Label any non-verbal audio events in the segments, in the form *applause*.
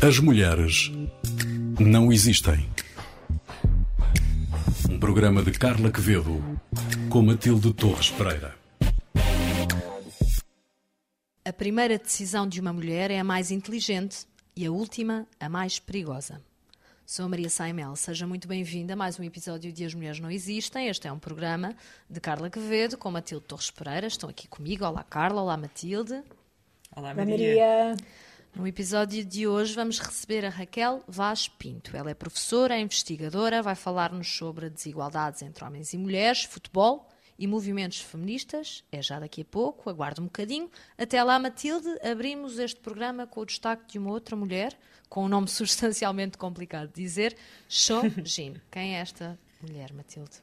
As mulheres não existem. Um programa de Carla Quevedo com Matilde Torres Pereira. A primeira decisão de uma mulher é a mais inteligente e a última a mais perigosa. Sou a Maria Saimel, seja muito bem-vinda a mais um episódio de As Mulheres Não Existem. Este é um programa de Carla Quevedo com Matilde Torres Pereira. Estão aqui comigo. Olá, Carla. Olá, Matilde. Olá, Maria. Maria. No episódio de hoje vamos receber a Raquel Vaz Pinto. Ela é professora, é investigadora, vai falar-nos sobre desigualdades entre homens e mulheres, futebol e movimentos feministas. É já daqui a pouco, aguarde um bocadinho. Até lá, Matilde, abrimos este programa com o destaque de uma outra mulher, com um nome *laughs* substancialmente complicado de dizer, Cho Jin. Quem é esta mulher, Matilde?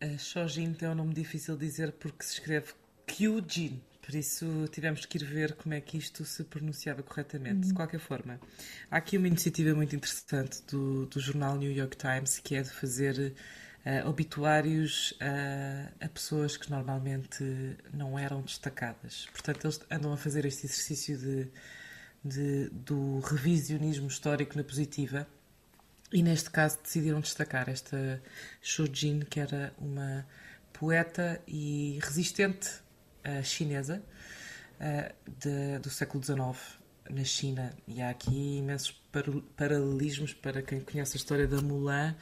A Cho Jin tem um nome difícil de dizer porque se escreve Kyu Jin. Por isso tivemos que ir ver como é que isto se pronunciava corretamente. Uhum. De qualquer forma, há aqui uma iniciativa muito interessante do, do jornal New York Times que é de fazer uh, obituários uh, a pessoas que normalmente não eram destacadas. Portanto, eles andam a fazer este exercício de, de, do revisionismo histórico na positiva. E neste caso decidiram destacar esta Shojin, que era uma poeta e resistente uh, chinesa de, do século XIX na China. E há aqui imensos paralelismos para quem conhece a história da Mulan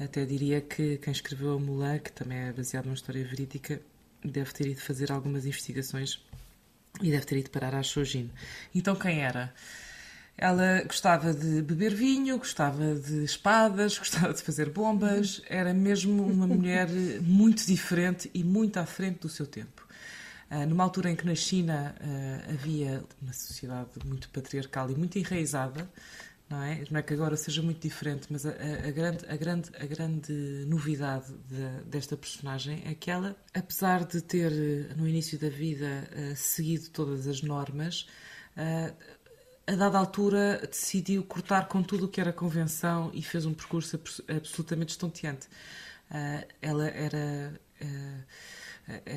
até diria que quem escreveu a Mulan, que também é baseado numa história verídica, deve ter ido fazer algumas investigações e deve ter ido parar à Shojin. Então quem era? Ela gostava de beber vinho, gostava de espadas, *laughs* gostava de fazer bombas, era mesmo uma mulher muito diferente e muito à frente do seu tempo. Uh, numa altura em que na China uh, havia uma sociedade muito patriarcal e muito enraizada, não é? Não é que agora seja muito diferente, mas a, a, grande, a, grande, a grande novidade de, desta personagem é que ela, apesar de ter no início da vida uh, seguido todas as normas, uh, a dada altura decidiu cortar com tudo o que era convenção e fez um percurso absolutamente estonteante. Uh, ela era,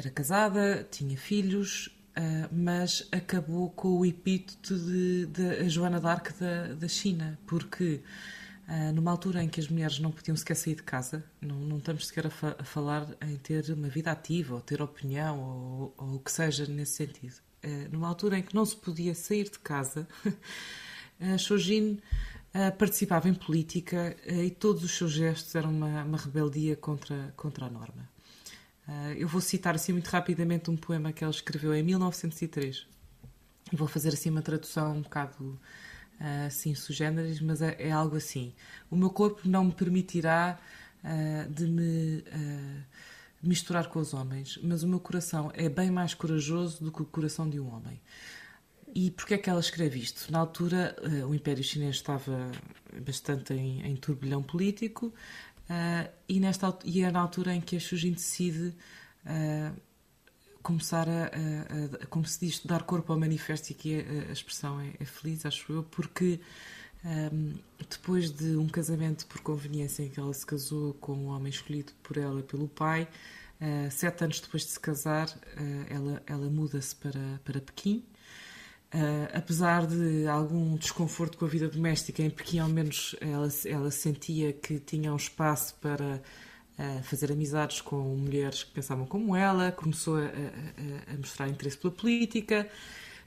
era casada, tinha filhos, Uh, mas acabou com o epíteto de, de Joana d'Arc da, da China, porque uh, numa altura em que as mulheres não podiam sequer sair de casa, não, não estamos sequer a, fa a falar em ter uma vida ativa, ou ter opinião, ou, ou o que seja nesse sentido. Uh, numa altura em que não se podia sair de casa, *laughs* a Shojin participava em política e todos os seus gestos eram uma, uma rebeldia contra, contra a norma. Uh, eu vou citar assim muito rapidamente um poema que ela escreveu em 1903. Vou fazer assim uma tradução um bocado uh, assim sugêneres, mas é, é, algo assim. O meu corpo não me permitirá uh, de me misturar com os homens, mas o meu coração é bem mais corajoso do que o coração de um homem. E porquê é que ela escreve isto? Na altura, o Império Chinês estava bastante em, em turbilhão político, Uh, e, nesta, e é na altura em que a Shujin decide uh, começar a, a, a, como se diz, dar corpo ao manifesto e que a, a expressão é, é, feliz, acho eu, porque um, depois de um casamento por conveniência em que ela se casou com um homem escolhido por ela pelo pai, uh, sete anos depois de se casar, ela, ela muda-se para, para Pequim Uh, apesar de algum desconforto com a vida doméstica, em Pequim ao menos ela, ela sentia que tinha um espaço para uh, fazer amizades com mulheres que pensavam como ela, começou a, a, a, mostrar interesse pela política,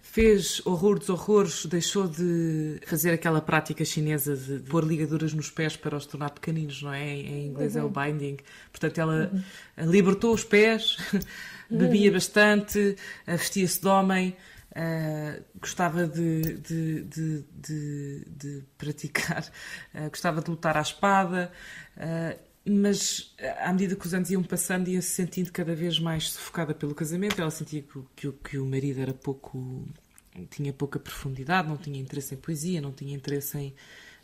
fez horror dos horrores, deixou de fazer aquela prática chinesa de, de pôr ligaduras nos pés para os tornar pequeninos, não é? Em inglês uhum. é o uhum. binding. Portanto, ela uhum. libertou os pés, *laughs* bebia uhum. bastante, vestia-se de homem. Uh, gostava de, de, de, de praticar, uh, gostava de lutar à espada, uh, mas à medida que os anos iam passando, ia se sentindo cada vez mais sufocada pelo casamento. Ela sentia que, que, que o marido era pouco. tinha pouca profundidade, não tinha interesse em poesia, não tinha interesse em,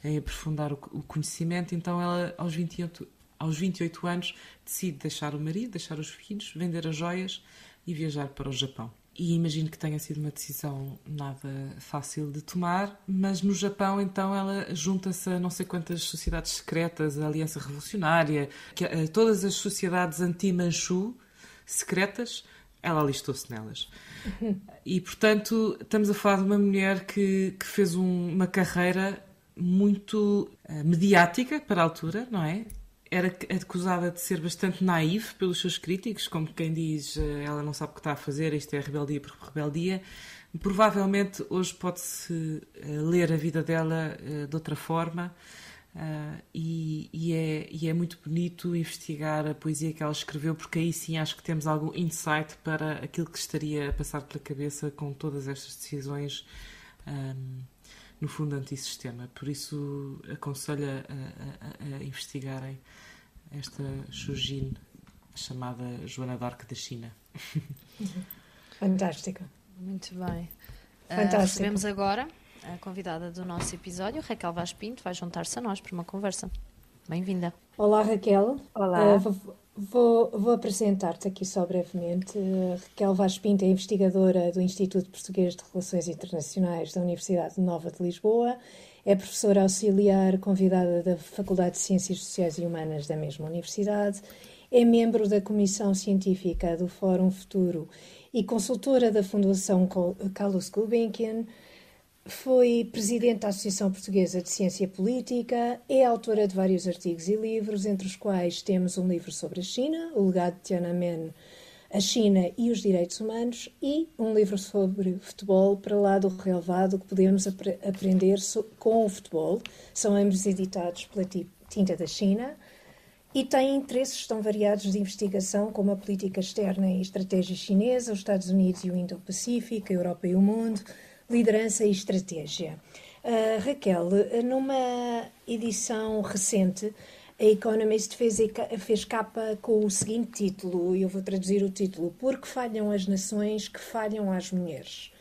em aprofundar o, o conhecimento, então ela, aos 28, aos 28 anos, decide deixar o marido, deixar os filhos, vender as joias e viajar para o Japão. E imagino que tenha sido uma decisão nada fácil de tomar, mas no Japão, então, ela junta-se a não sei quantas sociedades secretas, a Aliança Revolucionária, que, a, todas as sociedades anti-Manchu secretas ela alistou-se nelas. E, portanto, estamos a falar de uma mulher que, que fez um, uma carreira muito uh, mediática para a altura, não é? Era acusada de ser bastante naiva pelos seus críticos, como quem diz uh, ela não sabe o que está a fazer, isto é rebeldia por rebeldia. Provavelmente hoje pode-se uh, ler a vida dela de outra forma e, e, é, e, é, muito bonito investigar a poesia que ela escreveu, porque aí sim acho que temos algum insight para aquilo que estaria a passar pela cabeça com todas estas decisões, um, no fundo, antissistema. Por isso, aconselho a, a, a, investigarem esta Shujin chamada Joana d'Arc da China. *laughs* Fantástica. Muito bem. Uh, recebemos agora a convidada do nosso episódio, Raquel Vaz Pinto, vai juntar-se a nós para uma conversa. Bem-vinda. Olá, Raquel. Olá. Uh, vou, vou apresentar-te aqui só brevemente. Raquel Vaz Pinto é investigadora do Instituto Português de Relações Internacionais da Universidade Nova de Lisboa. É professora auxiliar convidada da Faculdade de Ciências Sociais e Humanas da mesma universidade. É membro da Comissão Científica do Fórum Futuro e consultora da Fundação Carlos Gulbenkian foi presidente da Associação Portuguesa de Ciência Política, é autora de vários artigos e livros, entre os quais temos um livro sobre a China, O Legado de Tiananmen, a China e os Direitos Humanos, e um livro sobre futebol, para lá do relevado, que podemos ap aprender so com o futebol. São ambos editados pela Tinta da China. E tem interesses tão variados de investigação como a política externa e estratégia chinesa, os Estados Unidos e o Indo-Pacífico, a Europa e o mundo, liderança e estratégia. Uh, Raquel, numa edição recente, a Economist fez, fez capa com o seguinte título, e eu vou traduzir o título: Porque falham as nações que falham às mulheres.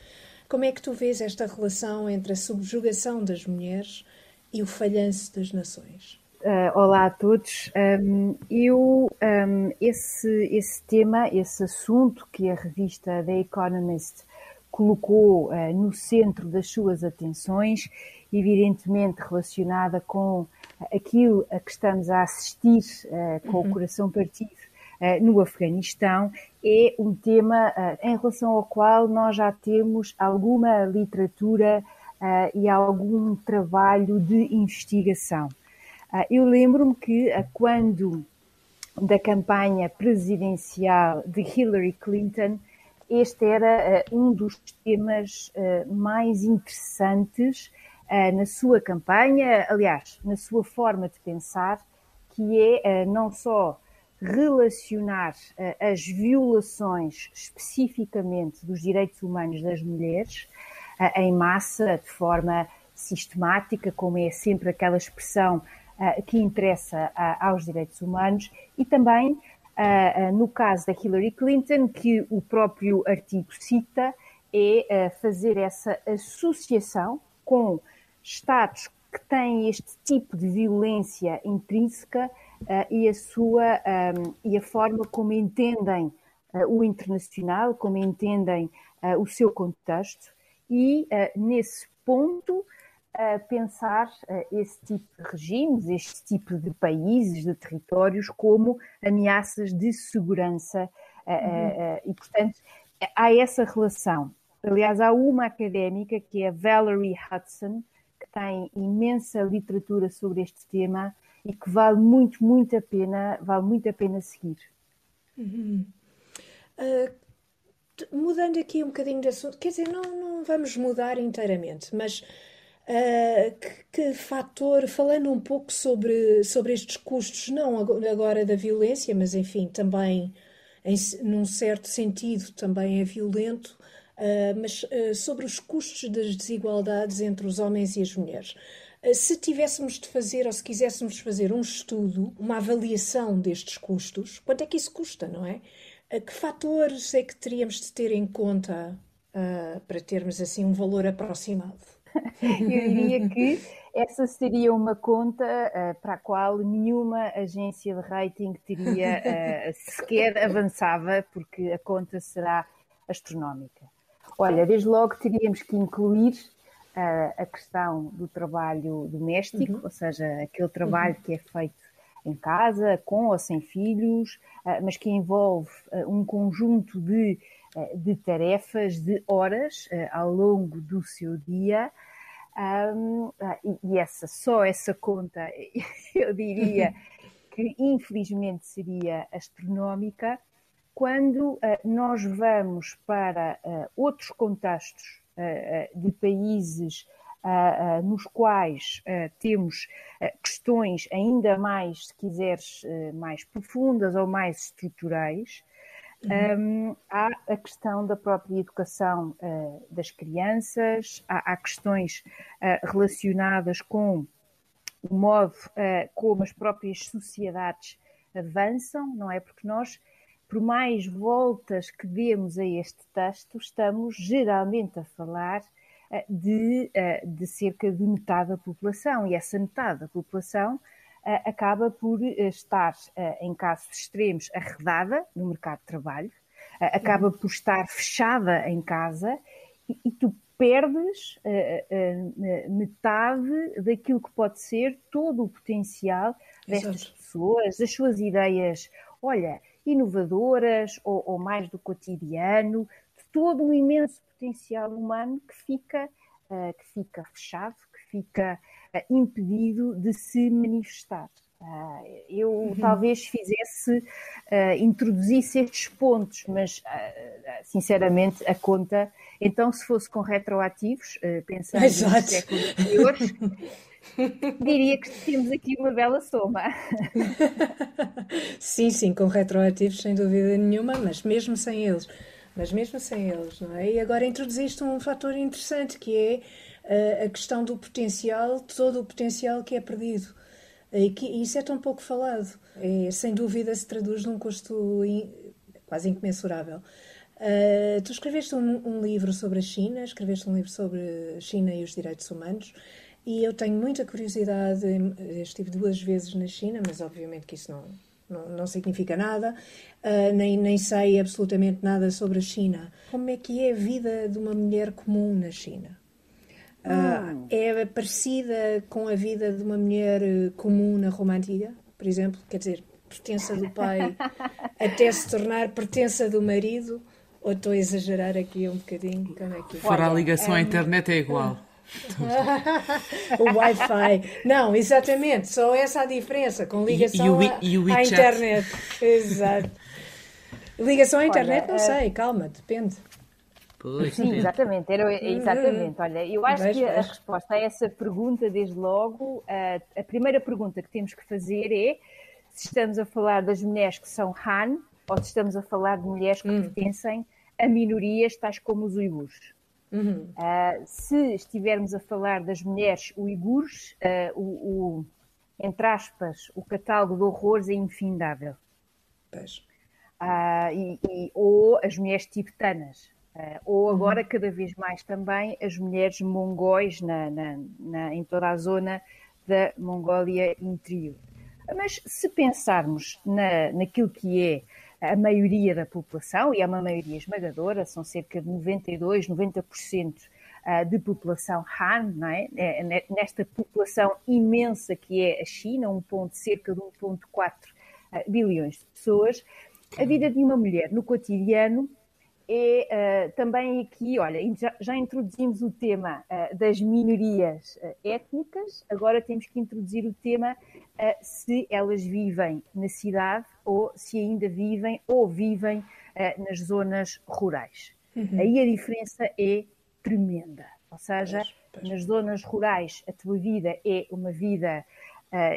Como é que tu vês esta relação entre a subjugação das mulheres e o falhanço das nações? Uh, olá a todos. Um, eu, um, esse, esse tema, esse assunto que a revista The Economist colocou uh, no centro das suas atenções, evidentemente relacionada com aquilo a que estamos a assistir uh, com uhum. o coração partido uh, no Afeganistão, é um tema em relação ao qual nós já temos alguma literatura e algum trabalho de investigação. eu lembro-me que quando da campanha presidencial de Hillary Clinton, este era uh, um dos temas uh, mais interessantes uh, na sua campanha, aliás, na sua forma de pensar, que é não só relacionar as violações especificamente dos direitos humanos das mulheres em massa, de forma sistemática, como é sempre aquela expressão que interessa aos direitos humanos, e também uh, no caso da Hillary Clinton, que o próprio artigo cita, é uh, fazer essa associação com Estados que têm este tipo de violência intrínseca e a sua e a forma como entendem o internacional, como entendem o seu contexto. E nesse ponto a pensar uh, esse tipo de regimes, este tipo de países, de territórios, como ameaças de segurança. Uh, uhum. uh, e, portanto, há essa relação. Aliás, há uma académica, que é a Valerie Hudson, que tem imensa literatura sobre este tema e que vale muito, muito a pena, vale muito a pena seguir. Uhum. mudando aqui um bocadinho de assunto, quer dizer, não, não vamos mudar inteiramente, mas Uh, que, que, fator, falando um pouco sobre, sobre estes custos, não agora da violência, mas enfim, também em, num certo sentido também é violento, uh, mas uh, sobre os custos das desigualdades entre os homens e as mulheres. se tivéssemos de fazer, ou se quiséssemos fazer um estudo, uma avaliação destes custos, quanto é que isso custa, não é? que fatores é que teríamos de ter em conta para termos assim um valor aproximado? Eu diria que essa seria uma conta uh, para a qual nenhuma agência de rating teria uh, sequer avançava, porque a conta será astronómica. Olha, desde logo teríamos que incluir uh, a questão do trabalho doméstico, uhum. ou seja, aquele trabalho uhum. que é feito em casa, com ou sem filhos, mas que envolve um conjunto de de tarefas, de horas ao longo do seu dia. Um, e essa, só essa conta, *laughs* eu diria *laughs* que infelizmente seria astronómica, quando uh, nós vamos para uh, outros contextos uh, de países nos quais temos questões ainda mais, se quiseres, mais profundas ou mais estruturais, uhum. um, há a questão da própria educação das crianças, há, há questões relacionadas com o modo como as próprias sociedades avançam, não é? Porque nós por mais voltas que demos a este texto, estamos geralmente a falar de, de cerca de metade da população, e essa metade da população acaba por estar, em casos extremos, arredada no mercado de trabalho, acaba uhum. por estar fechada em casa e, e tu perdes metade daquilo que pode ser todo o potencial destas pessoas, as suas ideias. Olha, inovadoras ou, ou mais do cotidiano, de todo o imenso potencial humano que fica, que fica fechado, que fica impedido de se manifestar. Uh, eu uhum. talvez fizesse, introduzisse estes pontos, mas sinceramente a conta, então se fosse com retroativos, pensando Exato. nos séculos anteriores, *laughs* Diria que temos aqui uma bela soma. *laughs* sim, sim, com retroativos sem dúvida nenhuma, mas mesmo sem eles. Mas mesmo sem eles, não é? E agora introduziste um fator interessante que é a questão do potencial, todo o potencial que é perdido. E que isso é tão pouco falado. É, sem dúvida se traduz num custo in, quase incomensurável. Uh, tu escreveste um, um, livro sobre a China, escreveste um livro sobre a China e os direitos humanos. E eu tenho muita curiosidade, estive duas vezes na China, mas obviamente que isso não, não, não significa nada, uh, nem, nem sei absolutamente nada sobre a China. Como é que é a vida de uma mulher comum na China? Uh, é parecida com a vida de uma mulher comum na Roma Antiga, por exemplo? Quer dizer, pertença do pai *laughs* até se tornar pertença do marido? Ou estou a exagerar aqui um bocadinho? Como é que é? Fora a ligação à internet é igual. *laughs* o Wi-Fi. Não, exatamente, só essa a diferença com ligação e, e o, e o à internet. Exato. Ligação à internet, Olha, não sei, uh... calma, depende. Pois, Sim, exatamente, era, exatamente. Olha, eu acho que a resposta a essa pergunta, desde logo, a, a primeira pergunta que temos que fazer é se estamos a falar das mulheres que são Han ou se estamos a falar de mulheres que hum. pertencem a minorias tais como os uigures. Uhum. Uh, se estivermos a falar das mulheres uigures, uh, o, o, entre aspas, o catálogo de horrores é infindável. Uh, e, e, ou as mulheres tibetanas, ou uhum. agora uhum. cada vez mais também as mulheres mongóis na, na, na, em toda a zona da Mongólia interior. Mas se pensarmos na, naquilo que é a maioria da população, e é uma maioria esmagadora, são cerca de 92, 90% ah, de população Han, é? É, nesta população imensa que é a China, um ponto, cerca de 1,4 ah, bilhões de pessoas, a vida de uma mulher no cotidiano é uh, também aqui, olha, já, já introduzimos o tema uh, das minorias uh, étnicas, agora temos que introduzir o tema se elas vivem na cidade ou se ainda vivem ou vivem nas zonas rurais. Uhum. Aí a diferença é tremenda. Ou seja, pois, pois. nas zonas rurais a tua vida é uma vida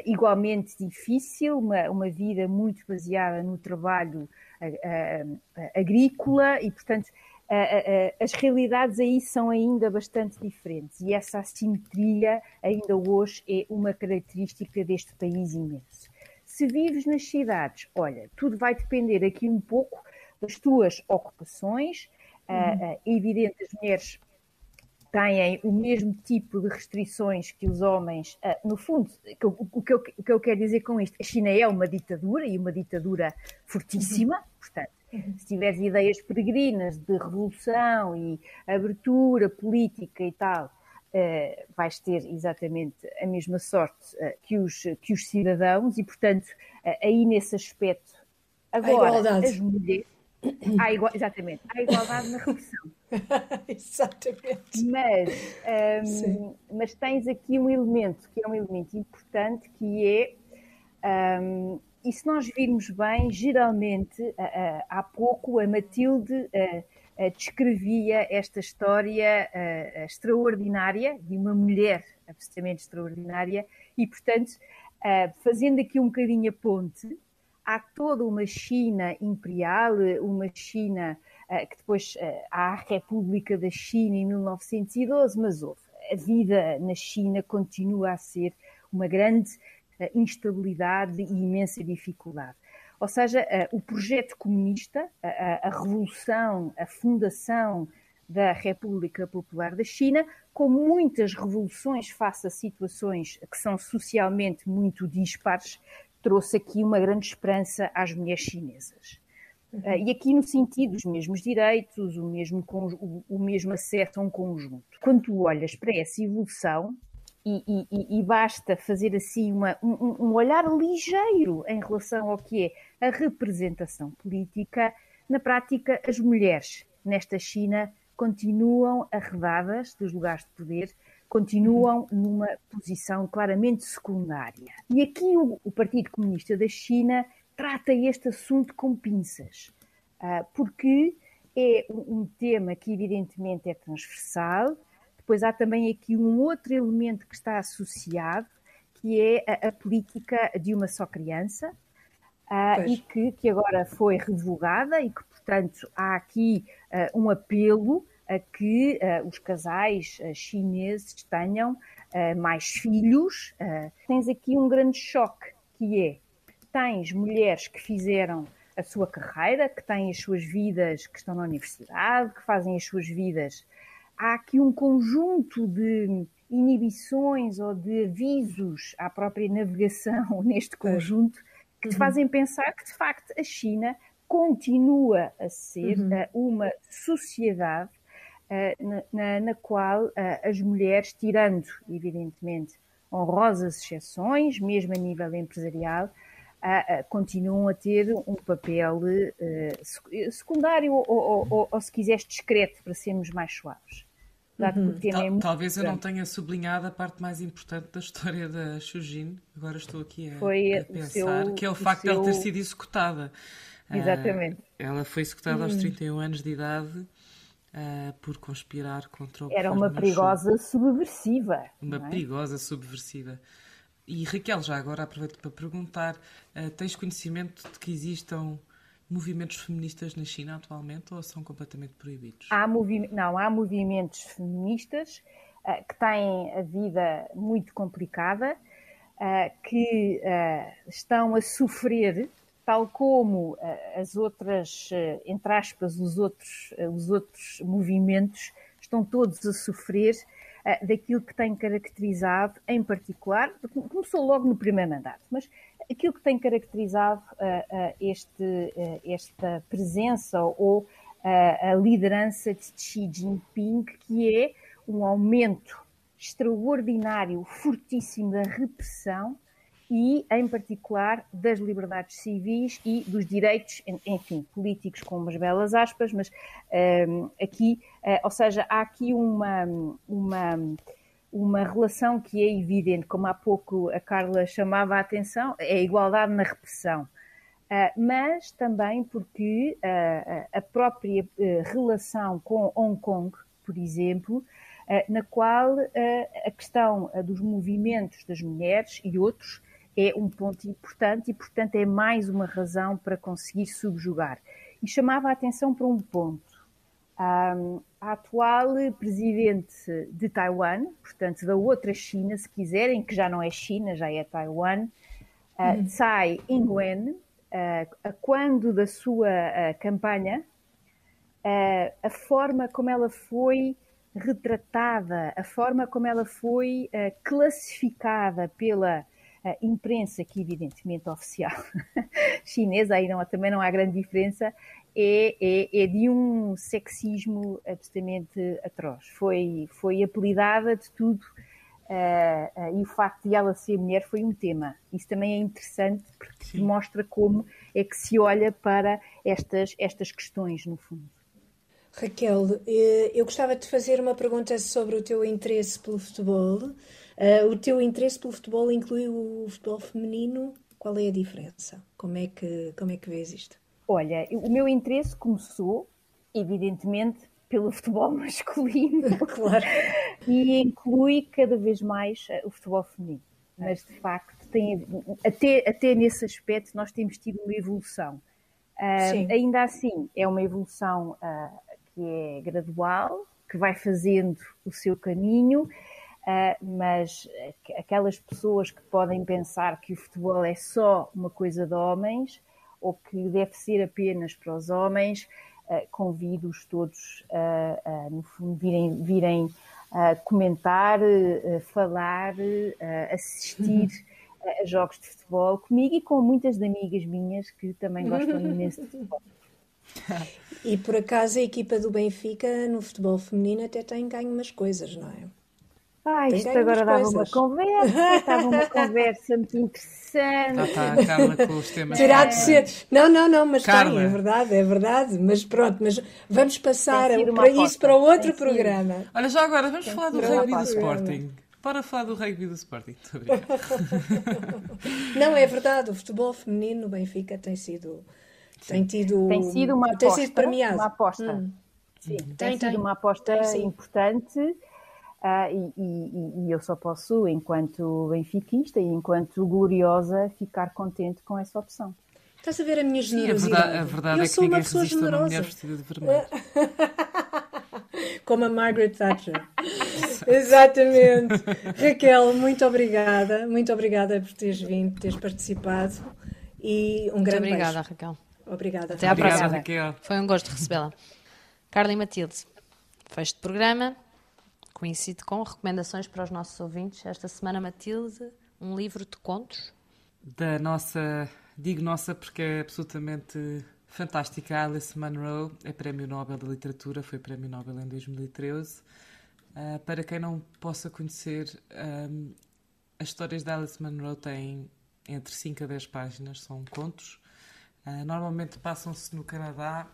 igualmente difícil, uma, uma vida muito baseada no trabalho agrícola e, portanto, as realidades aí são ainda bastante diferentes e essa assimetria ainda hoje é uma característica deste país imenso. Se vives nas cidades, olha, tudo vai depender aqui um pouco das tuas ocupações. Uhum. é evidente, as mulheres têm o mesmo tipo de restrições que os homens. Uh, no fundo, o que, eu, o que eu quero dizer com isto, a China é uma ditadura e uma ditadura fortíssima, uhum. portanto, uhum. se tiveres ideias peregrinas de revolução e abertura política e tal, uh, vais ter exatamente a mesma sorte uh, que, os, que os cidadãos e, portanto, aí nesse aspecto, agora, as mulheres Há igual, exatamente, há igualdade na repressão. *laughs* exatamente. Mas, um, mas tens aqui um elemento que é um elemento importante que é um, e se nós virmos bem, geralmente, há pouco a Matilde descrevia esta história extraordinária de uma mulher absolutamente extraordinária e, portanto, fazendo aqui um bocadinho a ponte, há toda uma China imperial, uma China que depois há a República da China em 1912, mas houve. A vida na China continua a ser uma grande instabilidade e imensa dificuldade. Ou seja, o projeto comunista, a, revolução, a fundação da República Popular da China, com muitas revoluções face a situações que são socialmente muito dispares, trouxe aqui uma grande esperança às mulheres chinesas. Uhum. E aqui no sentido dos mesmos direitos, o mesmo, o mesmo acesso a um conjunto. Quando tu olhas para essa evolução, e, e, e, basta fazer assim uma, um, um, olhar ligeiro em relação ao que é a representação política. Na prática, as mulheres nesta China continuam arredadas dos lugares de poder, continuam numa posição claramente secundária. E aqui o, o Partido Comunista da China trata este assunto com pinças, ah, porque é um tema que evidentemente é transversal, depois há também aqui um outro elemento que está associado, que é a, a política de uma só criança, uh, e que, que agora foi revogada e que, portanto, há aqui uh, um apelo a que uh, os casais chineses tenham mais filhos. tens aqui um grande choque, que é, tens mulheres que fizeram a sua carreira, que têm as suas vidas, que estão na universidade, que fazem as suas vidas há aqui um conjunto de inibições ou de avisos à própria navegação *laughs* neste conjunto que te uhum. fazem pensar que, de facto, a China continua a ser uhum. uh, uma sociedade uh, na, na, na, qual uh, as mulheres, tirando, evidentemente, honrosas exceções, mesmo a nível empresarial, continuam a ter um papel secundário ou, ou, ou, ou, se quiseres, discreto, para sermos mais suaves. Uhum. Tal, é talvez eu não tenha sublinhado a parte mais importante da história da Shujin. Agora estou aqui a, foi a pensar, seu, que é o, o facto seu... de ela ter sido executada. Exatamente. Uh, ela foi executada uhum. aos 31 anos de idade uh, por conspirar contra o Era uma perigosa subversiva. Uma é? perigosa subversiva. E Raquel, já agora aproveito para perguntar: uh, tens conhecimento de que existam movimentos feministas na China atualmente ou são completamente proibidos? Há não, há movimentos feministas uh, que têm a vida muito complicada, uh, que estão a sofrer, tal como as outras, entre aspas, os outros, os outros movimentos estão todos a sofrer daquilo que tem caracterizado, em particular, começou logo no primeiro mandato, mas aquilo que tem caracterizado uh, este, esta presença ou a liderança de Xi Jinping, que é um aumento extraordinário, fortíssimo da repressão e, em particular, das liberdades civis e dos direitos, enfim, políticos, com umas belas aspas, mas aqui, ou seja, há aqui uma, uma uma relação que é evidente, como há pouco a Carla chamava a atenção, é a igualdade na repressão. Uh, mas também porque uh, a própria uh, relação com Hong Kong, por exemplo, na qual a questão dos movimentos das mulheres e outros é um ponto importante e, portanto, é mais uma razão para conseguir subjugar. E chamava a atenção para um ponto. A atual presidente de Taiwan, portanto da outra China, se quiserem, que já não é China, já é Taiwan, uh, Tsai Ing-wen, uh, quando da sua uh, campanha, a forma como ela foi retratada, a forma como ela foi classificada pela imprensa, que evidentemente oficial *laughs* chinesa, aí não, também não há grande diferença, é, é, é, de um sexismo absolutamente atroz. Foi, foi apelidada de tudo uh, e o facto de ela ser mulher foi um tema. Isso também é interessante porque Sim. mostra como é que se olha para estas, estas questões, no fundo. Raquel, eh, eu gostava de fazer uma pergunta sobre o teu interesse pelo futebol. Uh, o teu interesse pelo futebol inclui o futebol feminino? Qual é a diferença? Como é que, como é que vês isto? Olha, o meu interesse começou, evidentemente, pelo *laughs* futebol masculino. *laughs* claro. E inclui cada vez mais eh, o futebol feminino. Mas, de facto, tem, até, até nesse aspecto, nós temos tido uma evolução. Uh, ainda assim, é uma evolução uh, que é gradual, que vai fazendo o seu caminho, mas aquelas pessoas que podem pensar que o futebol é só uma coisa de homens ou que deve ser apenas para os homens, uh, convido-os todos a, no fundo, virem, virem comentar, falar, assistir. a jogos de futebol comigo e com muitas amigas minhas que também gostam imenso de futebol. E por acaso a equipa do Benfica no futebol feminino até tem ganho umas coisas, não é? Ah, isto agora dava coisas. uma conversa, estava uma conversa muito interessante. Já está a Carla com os temas. Terá de ser. Não, não, não, mas Carla. tem, é verdade, é verdade. Mas pronto, mas vamos passar para isso para outro programa. Olha, já agora vamos falar do rugby do Sporting. Para falar do rugby do Sporting. não, é verdade, o futebol feminino no Benfica tem sido tem tido tem sido uma aposta, tem sido premiado. Uma aposta. Hum. Sim, tem, tem, sido tem. uma aposta tem, importante uh, e, e, e, eu só posso, enquanto benfiquista e enquanto gloriosa, ficar contente com essa opção. Estás a ver a minha generosidade? Sim, a verdade, a verdade eu é que sou uma pessoa generosa. vestida de vermelho. *laughs* Como a Margaret Thatcher. Exatamente. Raquel, muito obrigada. Muito obrigada por teres vindo, por teres participado. E um grande muito obrigada, beijo. Raquel. Obrigada. Até à próxima. Raquel. Foi um gosto recebê-la. Carla e Matilde, fecho de programa. Coincide com recomendações para os nossos ouvintes. Esta semana, Matilde, um livro de contos. Da nossa, digo nossa porque é absolutamente fantástica. Alice Munro é Prémio Nobel da Literatura, foi Prémio Nobel em 2013. Uh, ah, para quem não possa conhecer, um, as histórias da Alice Munro têm entre 5 a 10 páginas, são contos Uh, normalmente passam-se no Canadá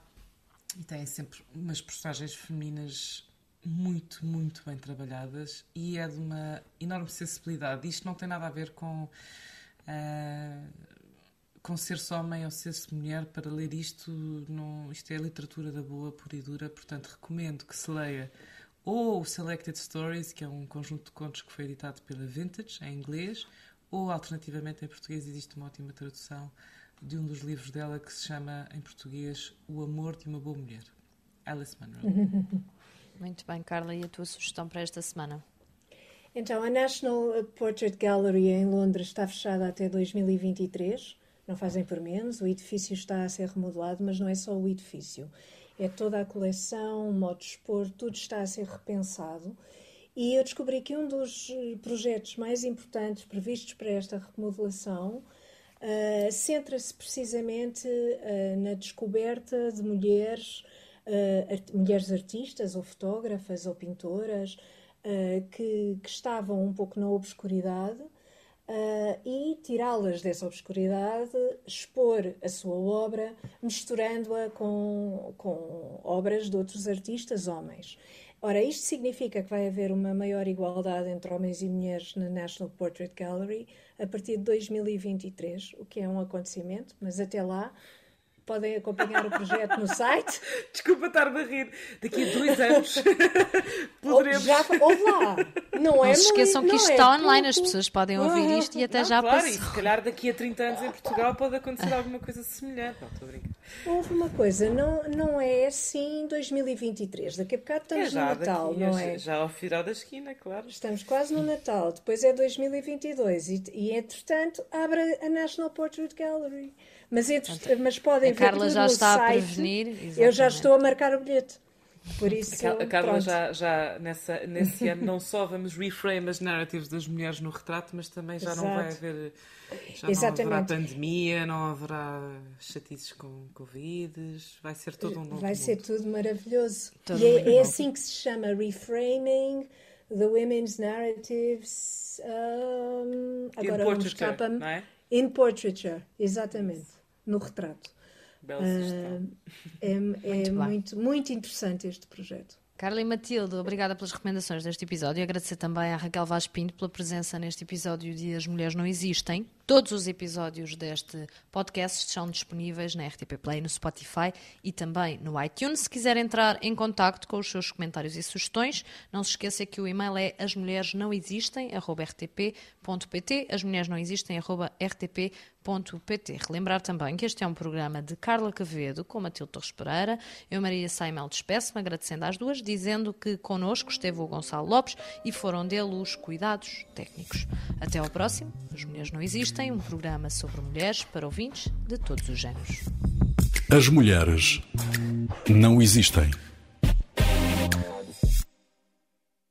e têm sempre umas personagens femininas muito, muito bem trabalhadas e é de uma enorme sensibilidade. Isto não tem nada a ver com, uh, com ser-se homem ou ser-se mulher. Para ler isto, não, isto é a literatura da boa, pura e dura, portanto recomendo que se leia ou o Selected Stories, que é um conjunto de contos que foi editado pela Vintage, em inglês, ou alternativamente em português existe uma ótima tradução de um dos livros dela que se chama, em português, O Amor de uma Boa Mulher. Alice Munro. *laughs* Muito bem, Carla, e a tua sugestão para esta semana? Então, a National Portrait Gallery em Londres está fechada até 2023. Não fazem por menos. O edifício está a ser remodelado, mas não é só o edifício. É toda a coleção, o modo de expor, tudo está a ser repensado. E eu descobri que um dos projetos mais importantes previstos para esta remodelação uh, centra-se precisamente uh, na descoberta de mulheres, uh, art mulheres artistas ou fotógrafas ou pintoras que, que, estavam um pouco na obscuridade e tirá-las dessa obscuridade, expor a sua obra, misturando-a com, com obras de outros artistas homens. Ora, isto significa que vai haver uma maior igualdade entre homens e mulheres na National Portrait Gallery a partir de 2023, o que é um acontecimento, mas até lá podem acompanhar o projeto no site. *laughs* Desculpa estar-me a rir. Daqui a dois *laughs* anos *laughs* poderemos. Já, ouve lá. Não, não é se esqueçam que isto é está online, as pessoas podem ouvir ah, isto e até não, já claro, passou. E se calhar daqui a 30 anos em Portugal pode acontecer alguma coisa semelhante. Não, estou a brincar. Houve uma coisa, não, não é assim 2023. Daqui a bocado estamos é no Natal, daqui, não é? Já ao final da esquina, claro. Estamos quase no Natal, depois é 2022 e, e entretanto abre a National Portrait Gallery. Mas, entre, mas podem a ver Carla já está site. a prevenir. Exatamente. Eu já estou a marcar o bilhete. Por isso, a Carla já, já nessa, nesse ano não só vamos reframe as narrativas das mulheres no retrato, mas também já Exato. não vai haver já Exatamente. não haverá pandemia, não haverá chatices com Covid, vai ser todo um novo Vai mundo. ser tudo maravilhoso. Todo e é, é assim que se chama reframing The Women's Narratives. Um, agora in portraiture, não é? In portraiture, exatamente. No retrato. Bela uh, é, é muito, muito, muito interessante este projeto. Carla e Matilde, obrigada pelas recomendações deste episódio e agradecer também à Raquel Vaz Pinto pela presença neste episódio de As Mulheres Não Existem. Todos os episódios deste podcast estão disponíveis na RTP Play, no Spotify e também no iTunes. Se quiser entrar em contato com os seus comentários e sugestões, não se esqueça que o e-mail é asmulheresnãoexistem.rtp.pt asmulheresnãoexistem.rtp.pt Relembrar também que este é um programa de Carla Quevedo com Matilde Torres Pereira. Eu, Maria Saimel, despeço-me agradecendo às duas, dizendo que connosco esteve o Gonçalo Lopes e foram dele os cuidados técnicos. Até ao próximo. As Mulheres Não Existem, um programa sobre mulheres para ouvintes de todos os géneros. As mulheres não existem.